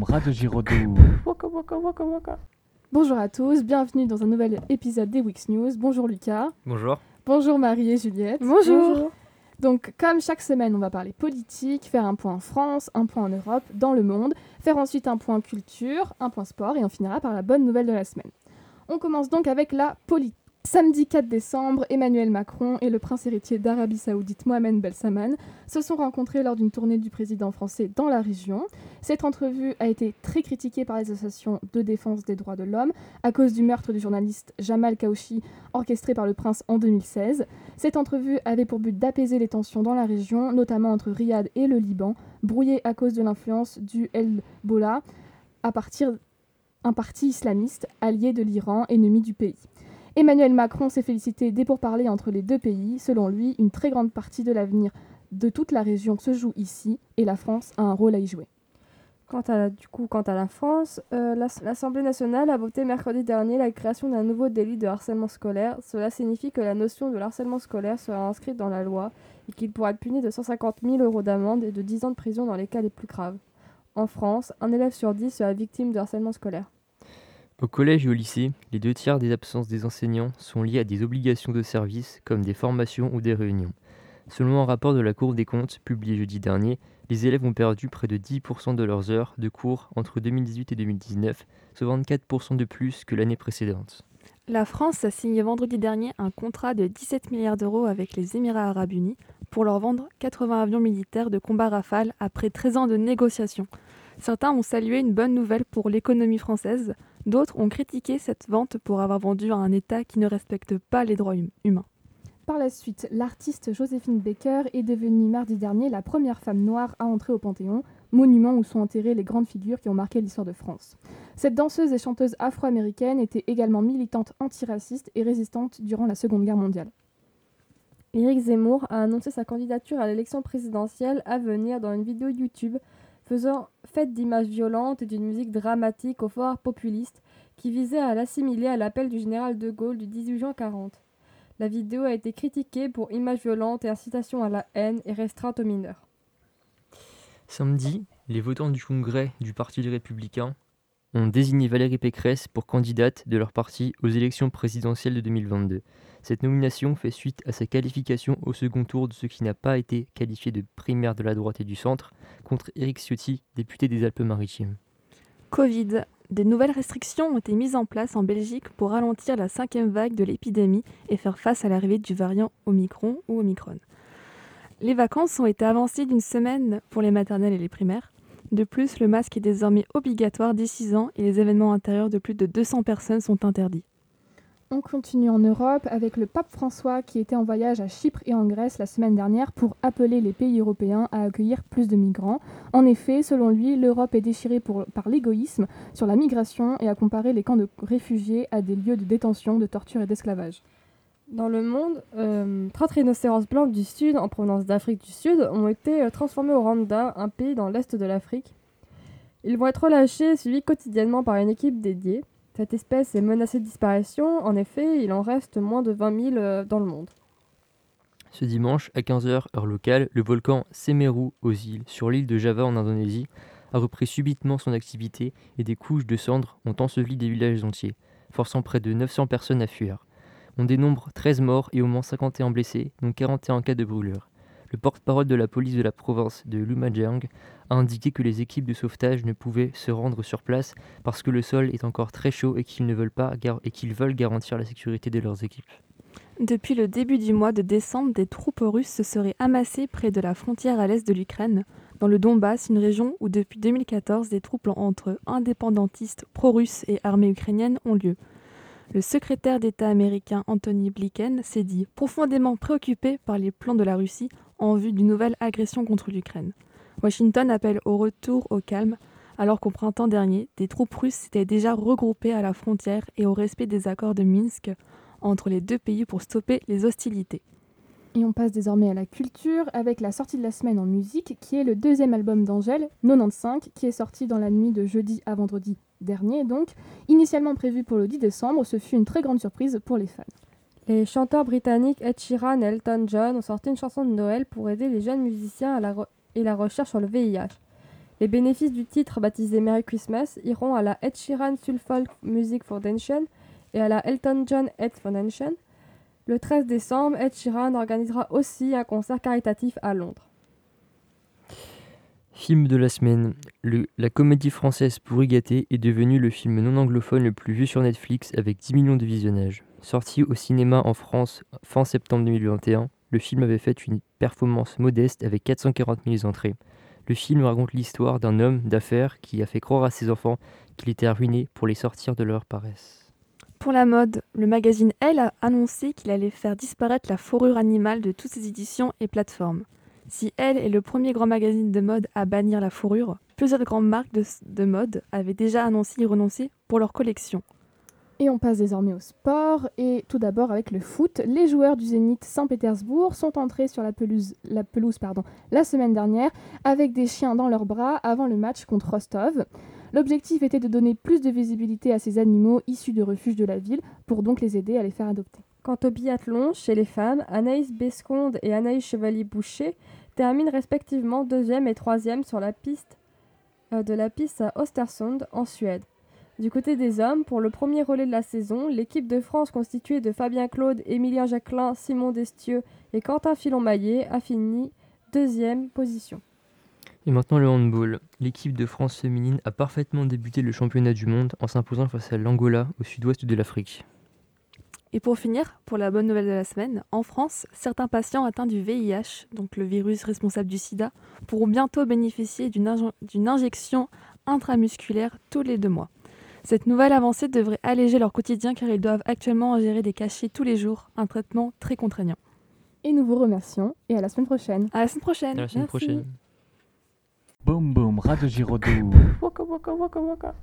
comme Radio Giraudoux. Waka, waka, waka, waka. Bonjour à tous, bienvenue dans un nouvel épisode des Wix News. Bonjour Lucas. Bonjour. Bonjour Marie et Juliette. Bonjour. Donc, comme chaque semaine, on va parler politique, faire un point en France, un point en Europe, dans le monde, faire ensuite un point culture, un point sport, et on finira par la bonne nouvelle de la semaine. On commence donc avec la politique. Samedi 4 décembre, Emmanuel Macron et le prince héritier d'Arabie Saoudite Mohamed Belsaman se sont rencontrés lors d'une tournée du président français dans la région. Cette entrevue a été très critiquée par les associations de défense des droits de l'homme à cause du meurtre du journaliste Jamal Kaouchi orchestré par le prince en 2016. Cette entrevue avait pour but d'apaiser les tensions dans la région, notamment entre Riyad et le Liban, brouillées à cause de l'influence du Hezbollah à partir un parti islamiste allié de l'Iran, ennemi du pays. Emmanuel Macron s'est félicité des pourparlers entre les deux pays. Selon lui, une très grande partie de l'avenir de toute la région se joue ici et la France a un rôle à y jouer. Quant à, la, France, euh, l'Assemblée nationale a voté mercredi dernier la création d'un nouveau délit de harcèlement scolaire. Cela signifie que la notion de harcèlement scolaire sera inscrite dans la loi et qu'il pourra être puni de 150 000 euros d'amende et de 10 ans de prison dans les cas les plus graves. En France, un élève sur 10 sera victime de harcèlement scolaire. Au collège et au lycée, les deux tiers des absences des enseignants sont liées à des obligations de service comme des formations ou des réunions. Selon un rapport de la Cour des comptes publié jeudi dernier, les élèves ont perdu près de 10% de leurs heures de cours entre 2018 et 2019, soit 24% de plus que l'année précédente. La France a signé vendredi dernier un contrat de 17 milliards d'euros avec les Émirats arabes unis pour leur vendre 80 avions militaires de combat Rafale après 13 ans de négociations. Certains ont salué une bonne nouvelle pour l'économie française, d'autres ont critiqué cette vente pour avoir vendu à un État qui ne respecte pas les droits hum-, humains. Par la suite, l'artiste Joséphine Baker est devenue mardi dernier la première femme noire à entrer au Panthéon, monument où sont enterrées les grandes figures qui ont marqué l'histoire de France. Cette danseuse et chanteuse afro-américaine était également militante antiraciste et résistante durant la Seconde Guerre mondiale. Éric Zemmour a annoncé sa candidature à l'élection présidentielle à venir dans une vidéo YouTube faisant fête d'images violentes et d'une musique dramatique au fort populiste qui visait à l'assimiler à l'appel du général de Gaulle du 18 juin 40. La vidéo a été critiquée pour images violentes et incitation à la haine et restreinte aux mineurs. Samedi, les votants du Congrès du Parti républicain ont désigné Valérie Pécresse pour candidate de leur parti aux élections présidentielles de 2022. Cette nomination fait suite à sa qualification au second tour de ce qui n'a pas été qualifié de primaire de la droite et du centre contre Éric Ciotti, député des Alpes-Maritimes. Covid. Des nouvelles restrictions ont été mises en place en Belgique pour ralentir la cinquième vague de l'épidémie et faire face à l'arrivée du variant Omicron ou Omicron. Les vacances ont été avancées d'une semaine pour les maternelles et les primaires. De plus, le masque est désormais obligatoire dès 6 ans et les événements intérieurs de plus de 200 personnes sont interdits. On continue en Europe avec le pape François qui était en voyage à Chypre et en Grèce la semaine dernière pour appeler les pays européens à accueillir plus de migrants. En effet, selon lui, l'Europe est déchirée par l'égoïsme sur la migration et a comparé les camps de réfugiés à des lieux de détention, de torture et d'esclavage. Dans le monde, euh, 30 rhinocéros blancs du Sud, en provenance d'Afrique du Sud, ont été euh, transformés au Rwanda, un pays dans l'est de l'Afrique. Ils vont être relâchés et suivis quotidiennement par une équipe dédiée. Cette espèce est menacée de disparition. En effet, il en reste moins de 20 000 euh, dans le monde. Ce dimanche, à 15h heure locale, le volcan Semeru aux îles, sur l'île de Java en Indonésie, a repris subitement son activité et des couches de cendres ont enseveli des villages entiers, forçant près de 900 personnes à fuir. On dénombre 13 morts et au moins 51 blessés, dont 41 cas de brûlure. Le porte-parole de la police de la province de Lumajang a indiqué que les équipes de sauvetage ne pouvaient se rendre sur place parce que le sol est encore très chaud et qu'ils ne veulent pas et qu'ils veulent garantir la sécurité de leurs équipes. Depuis le début du mois de décembre, des troupes russes se seraient amassées près de la frontière à l'est de l'Ukraine, dans le Donbass, une région où depuis 2014 des troupes entre indépendantistes pro-russes et armées ukrainiennes ont lieu. Le secrétaire d'État américain Anthony Blinken s'est dit profondément préoccupé par les plans de la Russie en vue d'une nouvelle agression contre l'Ukraine. Washington appelle au retour au calme, alors qu'au printemps dernier, des troupes russes s'étaient déjà regroupées à la frontière et au respect des accords de Minsk entre les deux pays pour stopper les hostilités. Et on passe désormais à la culture avec la sortie de la semaine en musique, qui est le deuxième album d'Angèle, 95, qui est sorti dans la nuit de jeudi à vendredi dernier. Donc, initialement prévu pour le 10 décembre, ce fut une très grande surprise pour les fans. Les chanteurs britanniques Ed Sheeran et Elton John ont sorti une chanson de Noël pour aider les jeunes musiciens à la et la recherche sur le VIH. Les bénéfices du titre baptisé Merry Christmas iront à la Ed Sheeran Soulful Music Foundation et à la Elton John Ed Foundation. Le 13 décembre, Ed Sheeran organisera aussi un concert caritatif à Londres. Film de la semaine. La comédie française Pourri gâté est devenue le film non anglophone le plus vu sur Netflix avec 10 millions de visionnages. Sorti au cinéma en France fin septembre 2021, le film avait fait une performance modeste avec 440 000 entrées. Le film raconte l'histoire d'un homme d'affaires qui a fait croire à ses enfants qu'il était arruiné pour les sortir de leur paresse. Pour la mode, le magazine Elle a annoncé qu'il allait faire disparaître la fourrure animale de toutes ses éditions et plateformes. Si Elle est le premier grand magazine de mode à bannir la fourrure, plusieurs grandes marques de, de mode avaient déjà annoncé y renoncer pour leur collection. Et on passe désormais au sport, et tout d'abord avec le foot. Les joueurs du Zénith Saint-Pétersbourg sont entrés sur la pelouse, la, semaine dernière avec des chiens dans leurs bras avant le match contre Rostov. L'objectif était de donner plus de visibilité à ces animaux issus de refuges de la ville pour donc les aider à les faire adopter. Quant au biathlon, chez les femmes, Anaïs Besconde et Anaïs Chevalier-Boucher terminent respectivement deuxième et troisième sur la piste euh, de la piste à Östersund en Suède. Du côté des hommes, pour le premier relais de la saison, l'équipe de France constituée de Fabien Claude, Émilien Jacquelin, Simon Destieux et Quentin Filon-Maillet a fini deuxième position. Et maintenant le handball. L'équipe de France féminine a parfaitement débuté le championnat du monde en s'imposant face à l'Angola au sud-ouest de l'Afrique. Et pour finir, pour la bonne nouvelle de la semaine, en France, certains patients atteints du VIH, donc le virus responsable du sida, pourront bientôt bénéficier d'une inje- d'une injection intramusculaire tous les deux mois. Cette nouvelle avancée devrait alléger leur quotidien car ils doivent actuellement ingérer des cachets tous les jours, un traitement très contraignant. Et nous vous remercions, et à la semaine prochaine. À la semaine prochaine. À la semaine Merci. prochaine. Boum boum, Radio Giraudoux. Waka waka waka waka.